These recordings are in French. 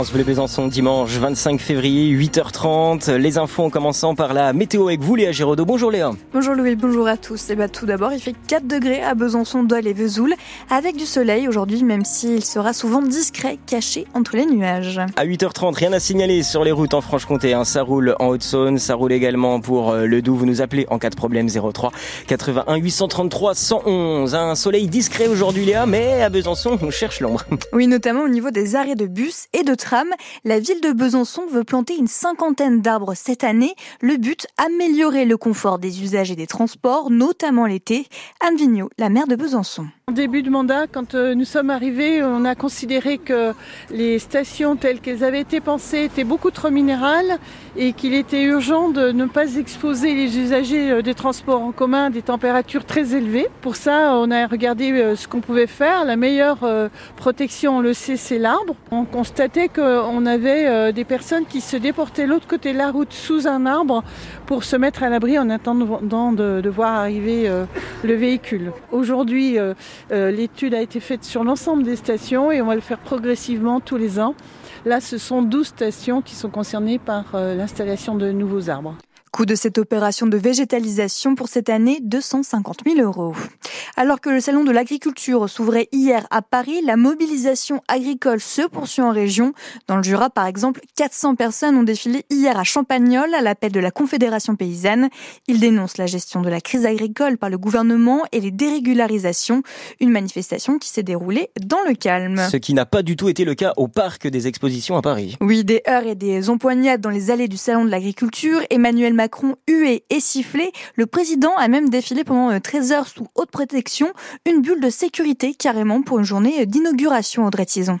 France Bleu Besançon dimanche 25 février 8h30. Les infos en commençant par la météo avec vous Léa Giraudot. Bonjour Léa. Bonjour Louis, bonjour à tous. Et eh bah, tout d'abord, il fait 4 degrés à Besançon, Dole et Vesoul avec du soleil aujourd'hui même s'il sera souvent discret, caché entre les nuages. À 8h30, rien à signaler sur les routes en Franche-Comté. Hein. Ça roule en Haute-Saône, ça roule également pour euh, le Doubs. Vous nous appelez en cas de problème 03 81 833 111. Un soleil discret aujourd'hui Léa, mais à Besançon, on cherche l'ombre. Oui, notamment au niveau des arrêts de bus et de train la ville de Besançon veut planter une cinquantaine d'arbres cette année. Le but, améliorer le confort des usagers des transports, notamment l'été. Anne Vigneault, la maire de Besançon. En début de mandat, quand euh, nous sommes arrivés, on a considéré que les stations telles qu'elles avaient été pensées étaient beaucoup trop minérales et qu'il était urgent de ne pas exposer les usagers euh, des transports en commun à des températures très élevées. Pour ça, on a regardé euh, ce qu'on pouvait faire. La meilleure protection, on le sait, c'est l'arbre. On constatait qu'on avait des personnes qui se déportaient l'autre côté de la route sous un arbre pour se mettre à l'abri en attendant de, voir arriver le véhicule. Aujourd'hui, euh, l'étude a été faite sur l'ensemble des stations et on va le faire progressivement tous les ans. Là, ce sont 12 stations qui sont concernées par euh, l'installation de nouveaux arbres. Coût de cette opération de végétalisation pour cette année, 250 000 euros. Alors que le salon de l'agriculture s'ouvrait hier à Paris, la mobilisation agricole se poursuit en région. Dans le Jura, par exemple, 400 personnes ont défilé hier à Champagnol à l'appel de la Confédération paysanne. Ils dénoncent la gestion de la crise agricole par le gouvernement et les dérégularisations. Une manifestation qui s'est déroulée dans le calme. Ce qui n'a pas du tout été le cas au parc des expositions à Paris. Oui, des heures et des empoignades dans les allées du salon de l'agriculture. Emmanuel Macron hué et sifflé. Le président a même défilé pendant 13 euh, heures sous haute protection, une bulle de sécurité carrément pour une journée d'inauguration Audrey Tison.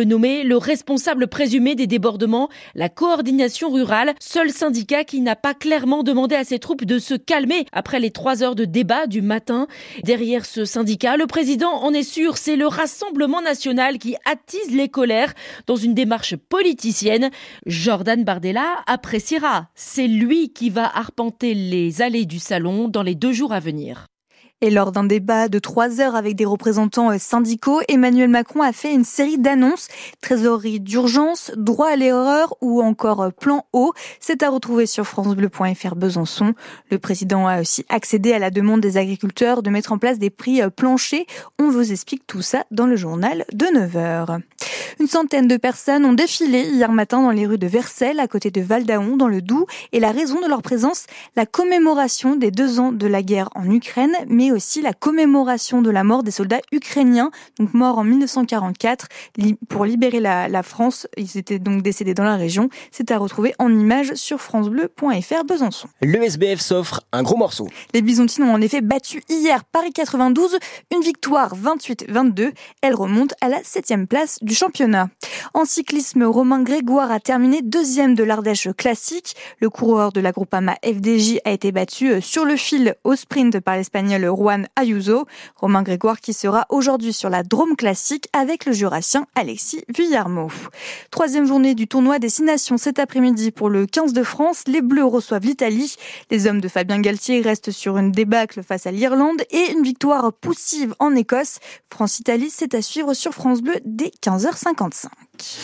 le nommer le responsable présumé des débordements, la coordination rurale, seul syndicat qui n'a pas clairement demandé à ses troupes de se calmer après les trois heures de débat du matin. Derrière ce syndicat, le président en est sûr, c'est le Rassemblement national qui attise les colères dans une démarche politicienne. Jordan Bardella appréciera. C'est lui qui va arpenter les allées du salon dans les deux jours à venir. Et lors d'un débat de trois heures avec des représentants euh, syndicaux, Emmanuel Macron a fait une série d'annonces. Trésorerie d'urgence, droit à l'erreur ou encore euh, plan haut. C'est à retrouver sur francebleu.fr Besançon. Le président a aussi accédé à la demande des agriculteurs de mettre en place des prix euh, planchers. On vous explique tout ça dans le journal de 9 heures. Une centaine de personnes ont défilé hier matin dans les rues de Versailles, à côté de Valdaon, dans le Doubs, et la raison de leur présence, la commémoration des deux ans de la guerre en Ukraine, mais aussi la commémoration de la mort des soldats ukrainiens, donc morts en 1944 pour libérer la, France. Ils étaient donc décédés dans la région. C'est à retrouver en images sur francebleu.fr Besançon. Le SBF s'offre un gros morceau. Les Bisontines ont en effet battu hier Paris 92, une victoire 28-22. Elle remonte à la septième place du championnat. En cyclisme, Romain Grégoire a terminé deuxième de l'Ardèche classique. Le coureur de la Groupama FDJ a été battu euh, sur le fil au sprint par l'Espagnol Juan Ayuso. Romain Grégoire qui sera aujourd'hui sur la Drôme classique avec le Jurassien Alexis Villarmeau. Troisième journée du tournoi Destination cet après-midi pour le 15 de France. Les Bleus reçoivent l'Italie. Les hommes de Fabien Galtier restent sur une débâcle face à l'Irlande et une victoire poussive en Écosse. France-Italie, c'est à suivre sur France Bleu dès 15h55.